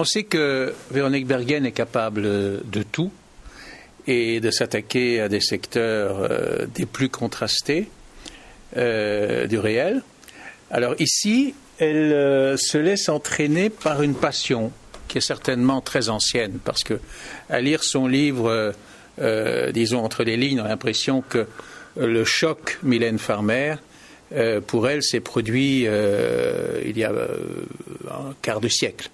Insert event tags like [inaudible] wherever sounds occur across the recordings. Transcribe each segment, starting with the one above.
On sait que Véronique Bergen est capable de tout et de s'attaquer à des secteurs euh, des plus contrastés euh, du réel. Alors ici, elle euh, se laisse entraîner par une passion qui est certainement très ancienne, parce que à lire son livre, disons entre les lignes, on a l'impression que le choc Mylène Farmer, pour elle, s'est produit il y a un quart de siècle.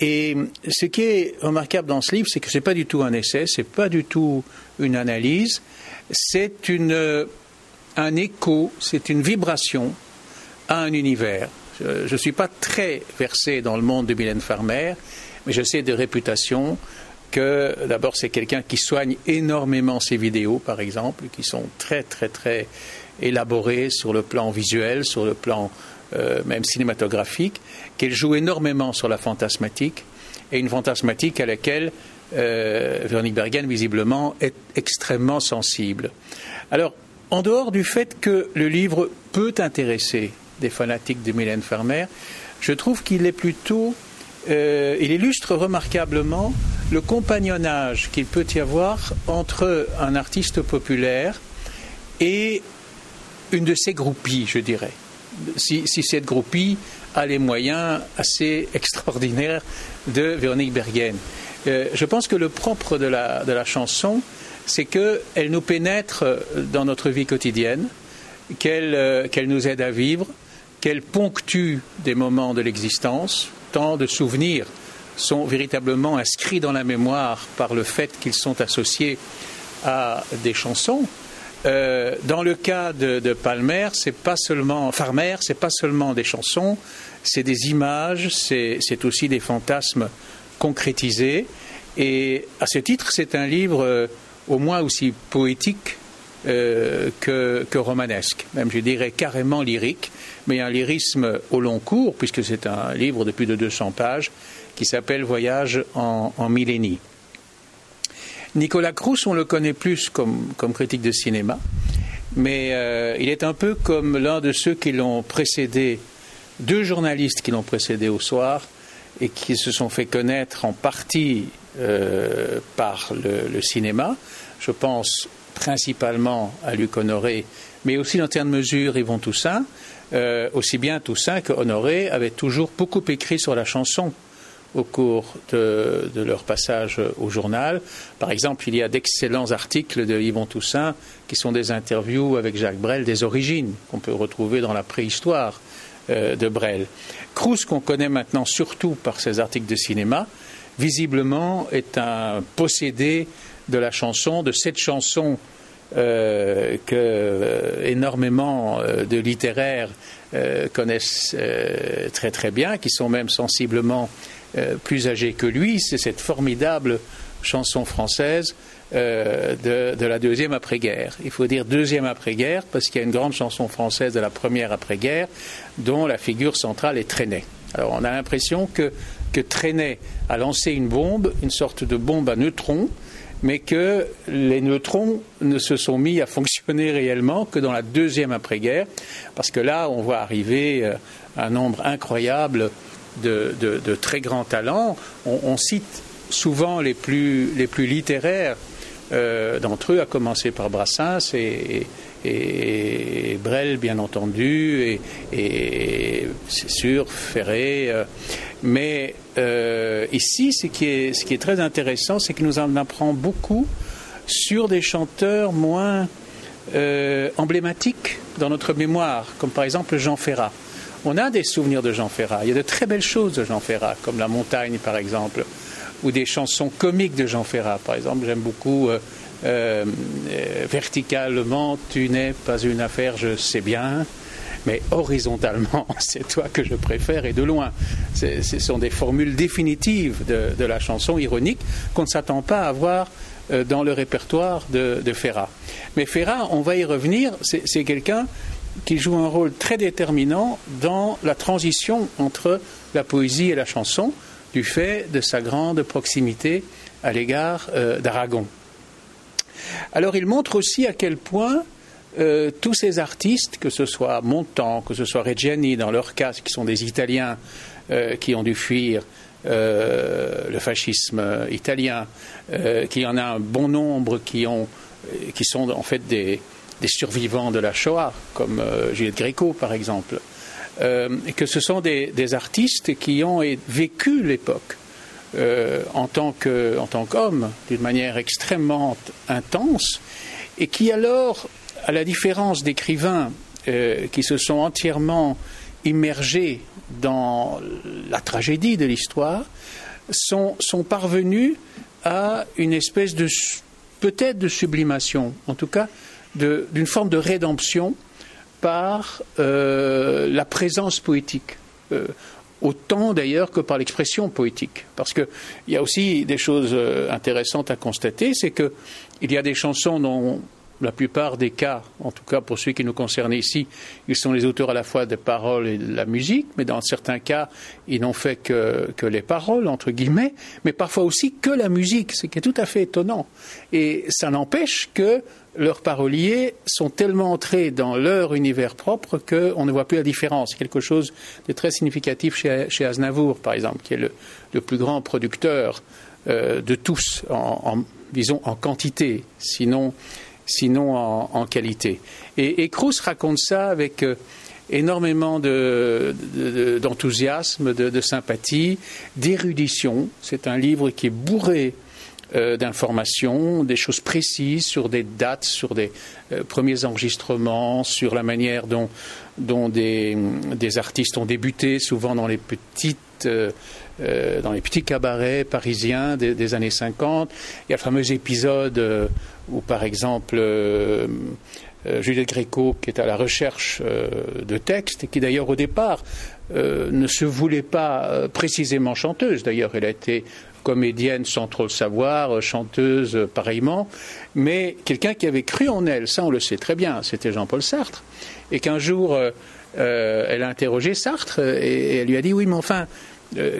Et ce qui est remarquable dans ce livre, c'est que ce n'est pas du tout un essai, ce n'est pas du tout une analyse, c'est un écho, c'est une vibration à un univers. Je ne suis pas très versé dans le monde de Mylène Farmer, mais je sais de réputation que d'abord c'est quelqu'un qui soigne énormément ses vidéos, par exemple, qui sont très très très élaborées sur le plan visuel, sur le plan euh, même cinématographique, qu'elle joue énormément sur la fantasmatique, et une fantasmatique à laquelle euh, Véronique Bergen, visiblement, est extrêmement sensible. Alors, en dehors du fait que le livre peut intéresser des fanatiques de Mylène Farmer, je trouve qu'il est plutôt. Euh, il illustre remarquablement le compagnonnage qu'il peut y avoir entre un artiste populaire et une de ses groupies, je dirais si, cette groupie a les moyens assez extraordinaires de Véronique Bergen. Euh, je pense que le propre de la, chanson, c'est qu'elle nous pénètre dans notre vie quotidienne, euh, qu'elle nous aide à vivre, qu'elle ponctue des moments de l'existence, tant de souvenirs sont véritablement inscrits dans la mémoire par le fait qu'ils sont associés à des chansons, euh, dans le cas de, Palmer, c'est pas seulement Farmer, c'est pas seulement des chansons, c'est des images, c'est aussi des fantasmes concrétisés. Et à ce titre, c'est un livre euh, au moins aussi poétique euh, que, romanesque, même je dirais carrément lyrique, mais un lyrisme au long cours, puisque c'est un livre de plus de 200 pages qui s'appelle Voyage en, en millénie. Nicolas Crous, on le connaît plus comme, critique de cinéma, mais euh, il est un peu comme l'un de ceux qui l'ont précédé, deux journalistes qui l'ont précédé au soir et qui se sont fait connaître en partie euh, par le, cinéma. Je pense principalement à Luc Honoré, mais aussi dans de mesure Yvon Toussaint. Euh, aussi bien Toussaint que Honoré avaient toujours beaucoup écrit sur la chanson au cours de, leur passage au journal. Par exemple, il y a d'excellents articles de Yvon Toussaint qui sont des interviews avec Jacques Brel des origines qu'on peut retrouver dans la préhistoire euh, de Brel. Cruz, qu'on connaît maintenant surtout par ses articles de cinéma, visiblement est un possédé de la chanson, de cette chanson euh, que euh, énormément de littéraires connaissent très très bien, qui sont même sensiblement euh, plus âgé que lui, c'est cette formidable chanson française euh, de, la deuxième après-guerre. Il faut dire deuxième après-guerre parce qu'il y a une grande chanson française de la première après-guerre dont la figure centrale est Trenet. Alors on a l'impression que, que a lancé une bombe, une sorte de bombe à neutrons, mais que les neutrons ne se sont mis à fonctionner [laughs] réellement que dans la deuxième après-guerre, parce que là on voit arriver euh, un nombre incroyable de, très grands talents. On, cite souvent les plus, les plus littéraires euh, d'entre eux, à commencer par Brassens et, Brel, bien entendu, et, c'est sûr, Ferré. Euh. mais euh, ici, ce qui, est, ce qui est très intéressant, c'est qu'il nous en apprend beaucoup sur des chanteurs moins emblématiques dans notre mémoire, comme par exemple Jean Ferrat. On a des souvenirs de Jean Ferrat. Il y a de très belles choses de Jean Ferrat, comme La Montagne, par exemple, ou des chansons comiques de Jean Ferrat. Par exemple, j'aime beaucoup euh, euh, Verticalement, tu n'es pas une affaire, je sais bien. Mais horizontalement, [laughs] c'est toi que je préfère et de loin. Ce sont des formules définitives de, la chanson ironique qu'on ne s'attend pas à voir euh, dans le répertoire de Ferrat. Mais Ferrat, on va y revenir, c'est quelqu'un qui joue un rôle très déterminant dans la transition entre la poésie et la chanson, du fait de sa grande proximité à l'égard euh, d'Aragon. Alors il montre aussi à quel point euh, tous ces artistes, que ce soit Montand, que ce soit Reggiani, dans leur cas, qui sont des Italiens euh, qui ont dû fuir le fascisme italien, qu'il y en a un bon nombre qui, qui sont en fait des, survivants de la Shoah, comme Juliette Gréco par exemple, et que ce sont des, des artistes qui ont vécu l'époque. en tant qu'homme d'une manière extrêmement intense et qui alors, à la différence d'écrivains euh, qui se sont entièrement immergés dans la tragédie de l'histoire, sont, parvenus à une espèce de peut-être de sublimation, en tout cas d'une forme de rédemption par euh, la présence poétique. Euh, autant d'ailleurs que par l'expression poétique. Parce qu'il y a aussi des choses intéressantes à constater, c'est qu'il y a des chansons dont la plupart des cas, en tout cas pour ceux qui nous concernent ici, ils sont les auteurs à la fois des paroles et de la musique, mais dans certains cas, ils n'ont fait que, les paroles, entre guillemets, mais parfois aussi que la musique, ce qui est tout à fait étonnant. Et ça n'empêche que leurs paroliers sont tellement entrés dans leur univers propre qu'on ne voit plus la différence. Quelque chose de très significatif chez, chez Aznavour, par exemple, qui est le, plus grand producteur euh, de tous, en, disons en quantité, sinon sinon en, qualité. Et, et raconte ça avec euh, énormément d'enthousiasme, de, sympathie, d'érudition. C'est un livre qui est bourré euh, d'informations, des choses précises sur des dates, sur des euh, premiers enregistrements, sur la manière dont, des, artistes ont débuté, souvent dans les petites dans les petits cabarets parisiens des, années 50. Il y a le fameux épisode ou par exemple euh, euh, Juliette Gréco qui est à la recherche euh, de textes et qui d'ailleurs au départ ne se voulait pas précisément chanteuse. D'ailleurs, elle a été comédienne sans trop le savoir, chanteuse pareillement, mais quelqu'un qui avait cru en elle, ça on le sait très bien, c'était Jean-Paul Sartre, et qu'un jour elle a interrogé Sartre et, elle lui a dit oui mais enfin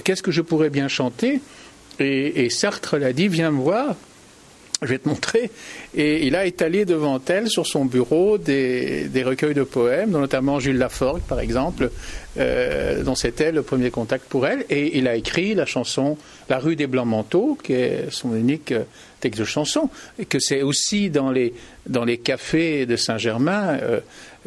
qu'est-ce que je pourrais bien chanter? Et, et Sartre l'a dit viens me voir je vais te montrer. Et il a étalé devant elle, sur son bureau, des, recueils de poèmes, dont notamment Jules Laforgue, par exemple, euh, dont c'était le premier contact pour elle. Et il a écrit la chanson La rue des Blancs-Manteaux, qui est son unique euh, texte de chanson, et que c'est aussi dans les, cafés de Saint-Germain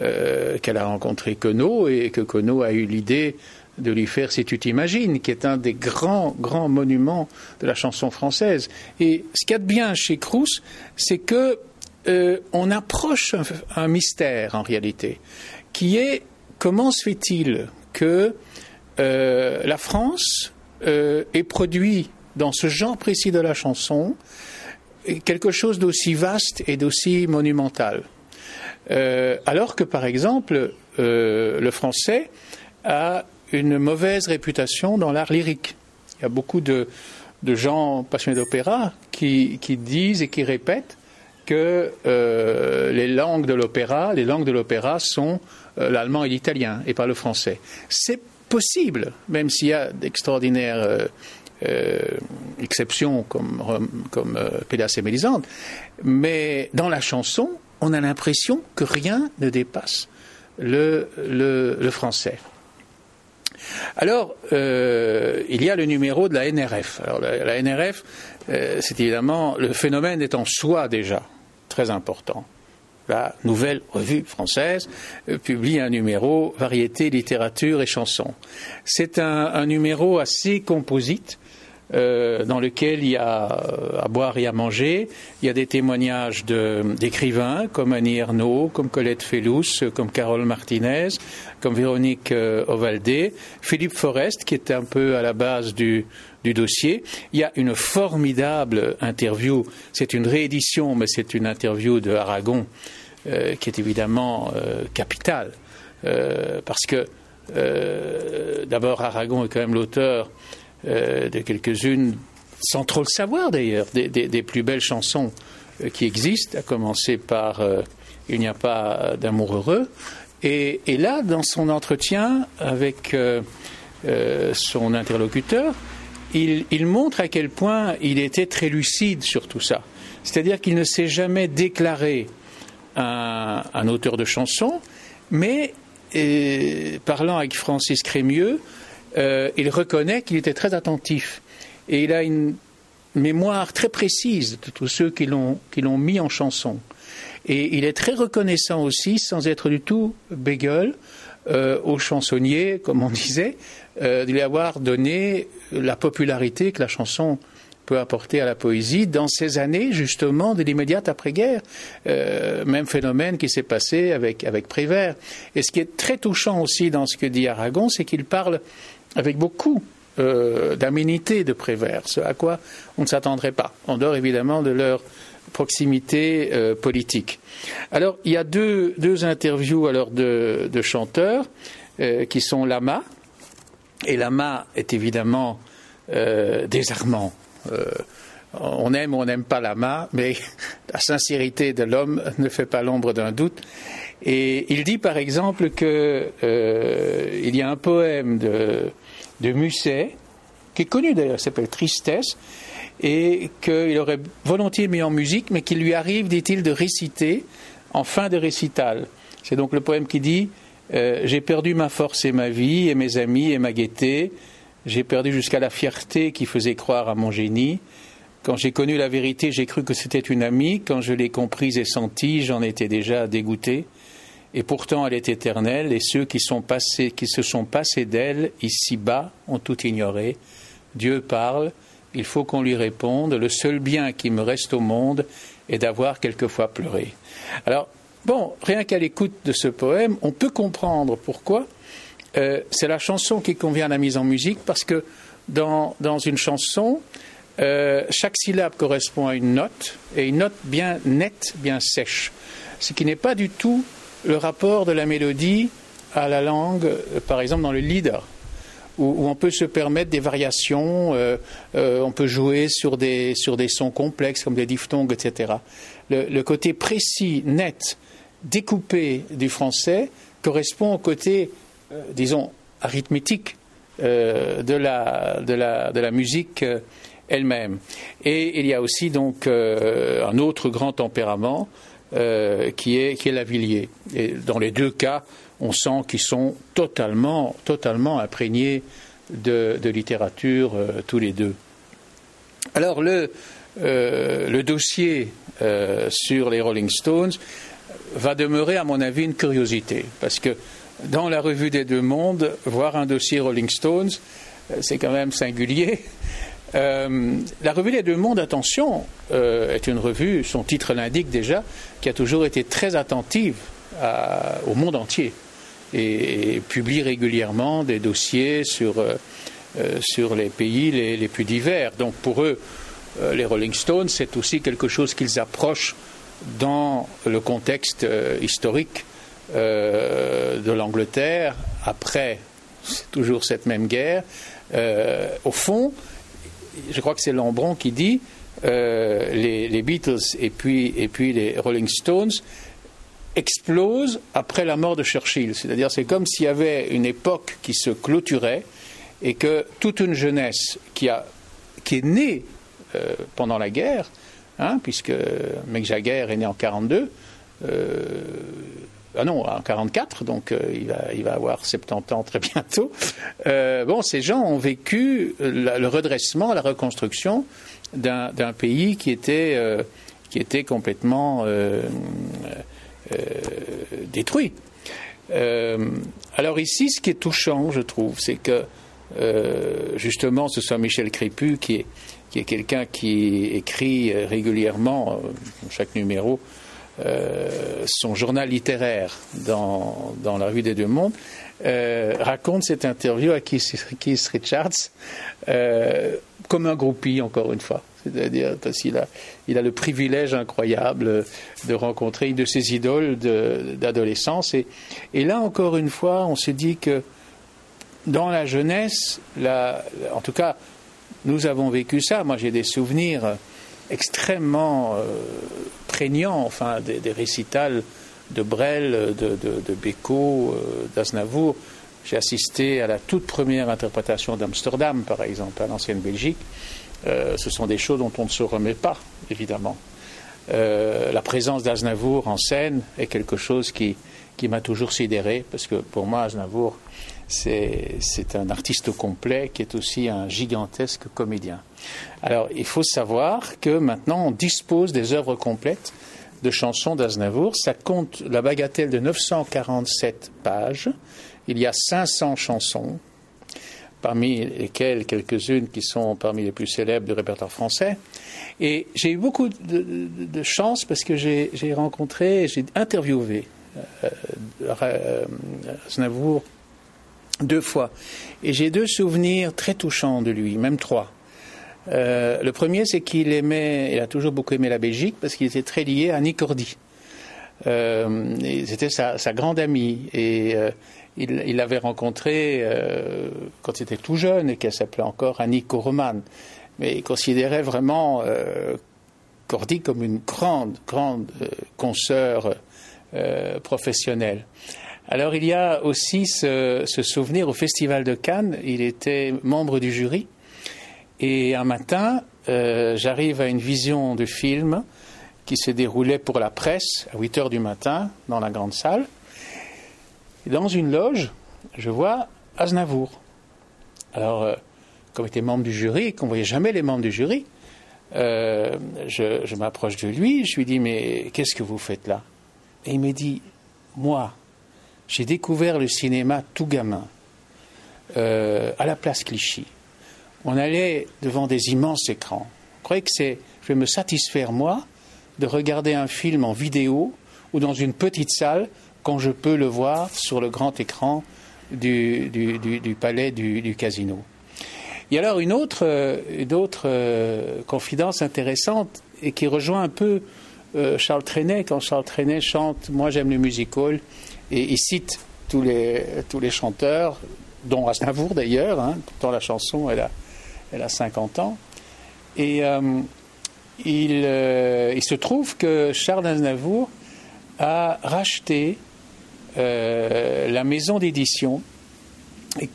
euh, qu'elle a rencontré Queneau, et que Queneau a eu l'idée de lui faire Si tu t'imagines, qui est un des grands, grands monuments de la chanson française. Et ce qu'il y a de bien chez Crous, c'est que euh, on approche un, mystère en réalité, qui est comment se fait-il que euh, la France euh, ait produit dans ce genre précis de la chanson quelque chose d'aussi vaste et d'aussi monumental. alors que, par exemple, le français a une mauvaise réputation dans l'art lyrique. Il y a beaucoup de, gens passionnés d'opéra qui, disent et qui répètent que euh, les langues de l'opéra, les langues de l'opéra sont euh, l'allemand et l'italien et pas le français. C'est possible, même s'il y a d'extraordinaires euh, exceptions comme, comme et Mélisande, mais dans la chanson, on a l'impression que rien ne dépasse le français. Alors, euh, il y a le numéro de la NRF. La, NRF, euh, c'est évidemment le phénomène est en soi déjà très important. La nouvelle revue française euh, publie un numéro variété, littérature et chansons. C'est un, numéro assez composite dans lequel il y a à boire et à manger. Il y a des témoignages d'écrivains comme Annie Ernaux, comme Colette Fellous, comme Carole Martinez, comme Véronique euh, Ovaldé, Philippe Forest, qui est un peu à la base du, dossier. Il y a une formidable interview. C'est une réédition, mais c'est une interview de Aragon qui est évidemment capitale. parce que d'abord, Aragon est quand même l'auteur euh, de quelques-unes, sans trop le savoir d'ailleurs, des, plus belles chansons euh, qui existent, à commencer par euh, Il n'y a pas d'amour heureux. Et, là, dans son entretien avec son interlocuteur, il, montre à quel point il était très lucide sur tout ça. C'est-à-dire qu'il ne s'est jamais déclaré un, auteur de chansons, mais parlant avec Francis Crémieux, il reconnaît qu'il était très attentif. Et il a une mémoire très précise de tous ceux qui l'ont mis en chanson. Et il est très reconnaissant aussi, sans être du tout bégueule, euh, aux chansonniers, comme on disait, euh, de lui avoir donné la popularité que la chanson peut apporter à la poésie dans ces années justement de l'immédiate après-guerre. Euh, même phénomène qui s'est passé avec, avec Prévert. Et ce qui est très touchant aussi dans ce que dit Aragon, c'est qu'il parle avec beaucoup euh, d'aménité de Prévert, ce à quoi on ne s'attendrait pas, en dehors évidemment de leur proximité euh, politique. Alors, il y a deux, interviews alors de, chanteurs euh, qui sont Lama, et Lama est évidemment euh, désarmant. on aime ou on n'aime pas Lama, mais [laughs] la sincérité de l'homme ne fait pas l'ombre d'un doute. Et il dit par exemple qu'il y a un poème de, de Musset, qui est connu d'ailleurs, s'appelle Tristesse, et qu'il aurait volontiers mis en musique, mais qu'il lui arrive, dit-il, de réciter en fin de récital. C'est donc le poème qui dit euh, J'ai perdu ma force et ma vie, et mes amis et ma gaieté. J'ai perdu jusqu'à la fierté qui faisait croire à mon génie. Quand j'ai connu la vérité, j'ai cru que c'était une amie. Quand je l'ai comprise et sentie, j'en étais déjà dégoûté. Et pourtant, elle est éternelle, et ceux qui, sont passés, qui se sont passés d'elle ici-bas ont tout ignoré. Dieu parle, il faut qu'on lui réponde, le seul bien qui me reste au monde est d'avoir quelquefois pleuré. Alors, bon, rien qu'à l'écoute de ce poème, on peut comprendre pourquoi. Euh, c'est la chanson qui convient à la mise en musique, parce que dans, une chanson, euh, chaque syllabe correspond à une note, et une note bien nette, bien sèche, ce qui n'est pas du tout le rapport de la mélodie à la langue, euh, par exemple dans le leader où, on peut se permettre des variations, euh, euh, on peut jouer sur des, sur des sons complexes comme des diphtongues, etc. Le, côté précis, net, découpé du français correspond au côté, euh, disons, arithmétique de, la, de, la, de la musique elle-même. Et il y a aussi donc un autre grand tempérament qui est, qui est. Et dans les deux cas, on sent qu'ils sont totalement, totalement imprégnés de, littérature euh, tous les deux. Alors le, euh, dossier euh, sur les Rolling Stones va demeurer, à mon avis, une curiosité, parce que dans la revue des deux mondes, voir un dossier Rolling Stones, c'est quand même singulier. La revue des deux mondes, attention, est une revue, son titre l'indique déjà, qui a toujours été très attentive au monde entier et, publie régulièrement des dossiers sur, euh, euh, sur les pays les, plus divers. Donc pour eux, euh, les Rolling Stones, c'est aussi quelque chose qu'ils approchent dans le contexte historique de l'Angleterre après toujours cette même guerre. au fond, je crois que c'est Lambron qui dit les, les, Beatles et puis, et puis les Rolling Stones explose après la mort de Churchill. C'est-à-dire c'est comme s'il y avait une époque qui se clôturait et que toute une jeunesse qui, a, qui est née euh, pendant la guerre, hein, puisque Mick Jagger est né en 42, euh, ah non, en 44, donc euh, il, va, avoir 70 ans très bientôt. bon, ces gens ont vécu le redressement, la reconstruction d'un pays qui était, était complètement euh, détruit. Euh, alors ici, ce qui est touchant, je trouve, c'est que euh, justement, ce soit Michel Crépu qui est, qui est quelqu'un qui écrit régulièrement, chaque numéro, son journal littéraire dans, dans, la rue des Deux Mondes, raconte cette interview à Keith, Keith Richards comme un groupie, encore une fois. C'est-à-dire parce qu'il a, il a le privilège incroyable de rencontrer une de ses idoles d'adolescence. Et, et, là, encore une fois, on se dit que dans la jeunesse, en tout cas, nous avons vécu ça. Moi, j'ai des souvenirs extrêmement euh, prégnants, enfin, des, récitals de Brel, de, de, de euh, d'Aznavour. J'ai assisté à la toute première interprétation d'Amsterdam, par exemple, à l'ancienne Belgique. Euh, ce sont des choses dont on ne se remet pas, évidemment. Euh, la présence d'Aznavour en scène est quelque chose qui, qui m'a toujours sidéré, parce que pour moi, Aznavour c'est un artiste complet qui est aussi un gigantesque comédien. Alors, il faut savoir que maintenant, on dispose des œuvres complètes de chansons d'Aznavour. Ça compte la bagatelle de 947 pages. Il y a 500 chansons, parmi lesquelles quelques-unes qui sont parmi les plus célèbres du répertoire français. Et j'ai eu beaucoup de, chance parce que j'ai rencontré, j'ai interviewé euh, euh, Aznavour deux fois. Et j'ai deux souvenirs très touchants de lui, même trois. Euh, le premier, c'est qu'il aimait, il a toujours beaucoup aimé la Belgique parce qu'il était très lié à Annie Cordy. Euh, C'était sa, grande amie et euh, il l'avait rencontrée euh, quand il était tout jeune et qu'elle s'appelait encore Annie Koroman. Mais il considérait vraiment Cordy comme une grande, grande consoeur professionnelle. Alors il y a aussi ce, souvenir au Festival de Cannes. Il était membre du jury. Et un matin, euh, j'arrive à une vision de film qui se déroulait pour la presse à 8 heures du matin dans la grande salle. Dans une loge, je vois Aznavour. Alors, euh, comme il était membre du jury et qu'on ne voyait jamais les membres du jury, euh, je, je m'approche de lui, je lui dis Mais qu'est-ce que vous faites là? Et il me dit Moi, j'ai découvert le cinéma tout gamin, euh, à la place Clichy. On allait devant des immenses écrans. Je croyais que c'est, je vais me satisfaire, moi, de regarder un film en vidéo ou dans une petite salle quand je peux le voir sur le grand écran du, palais du, casino. Il y a alors une autre, une autre euh, confidence intéressante et qui rejoint un peu euh, Charles Trenet quand Charles Trenet chante Moi j'aime le music hall et il cite tous les, tous les chanteurs, dont Aznavour d'ailleurs, hein, pourtant la chanson elle a, elle a 50 ans. Et euh, il, euh, il, se trouve que Charles Aznavour a racheté euh, la maison d'édition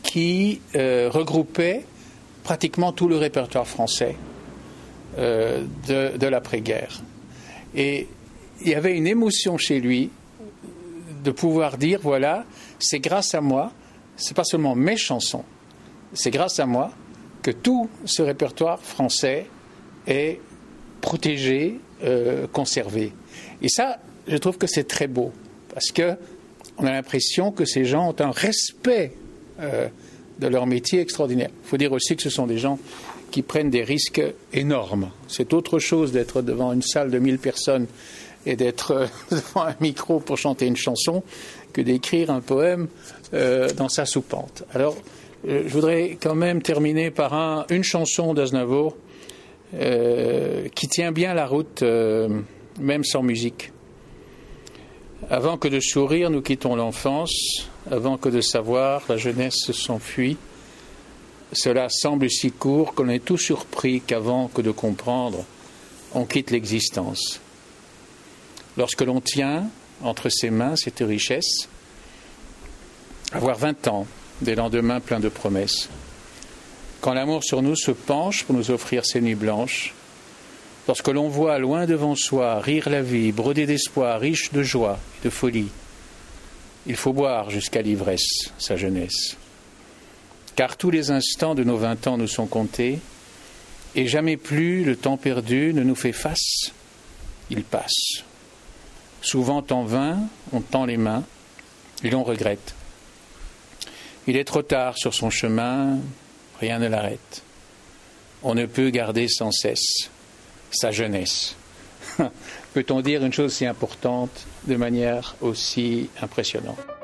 qui regroupait pratiquement tout le répertoire français de, de l'après-guerre. Et il y avait une émotion chez lui de pouvoir dire voilà, c'est grâce à moi, c'est pas seulement mes chansons, c'est grâce à moi que tout ce répertoire français est protégé, euh, conservé. Et ça, je trouve que c'est très beau parce que on a l'impression que ces gens ont un respect euh, de leur métier extraordinaire. Il faut dire aussi que ce sont des gens qui prennent des risques énormes. C'est autre chose d'être devant une salle de 1000 personnes et d'être euh, [laughs] devant un micro pour chanter une chanson que d'écrire un poème euh, dans sa soupente. Alors, euh, je voudrais quand même terminer par une chanson d'Aznavour qui tient bien la route, même sans musique. Avant que de sourire, nous quittons l'enfance, avant que de savoir, la jeunesse s'enfuit. Cela semble si court qu'on est tout surpris qu'avant que de comprendre, on quitte l'existence. Lorsque l'on tient entre ses mains cette richesse, avoir vingt ans, des lendemains pleins de promesses, quand l'amour sur nous se penche pour nous offrir ses nuits blanches, lorsque l'on voit loin devant soi rire la vie, broder d'espoir, riche de joie et de folie, il faut boire jusqu'à l'ivresse sa jeunesse. Car tous les instants de nos vingt ans nous sont comptés, et jamais plus le temps perdu ne nous fait face, il passe. Souvent en vain, on tend les mains et l'on regrette. Il est trop tard sur son chemin, rien ne l'arrête. On ne peut garder sans cesse sa jeunesse. [laughs] Peut-on dire une chose si importante de manière aussi impressionnante?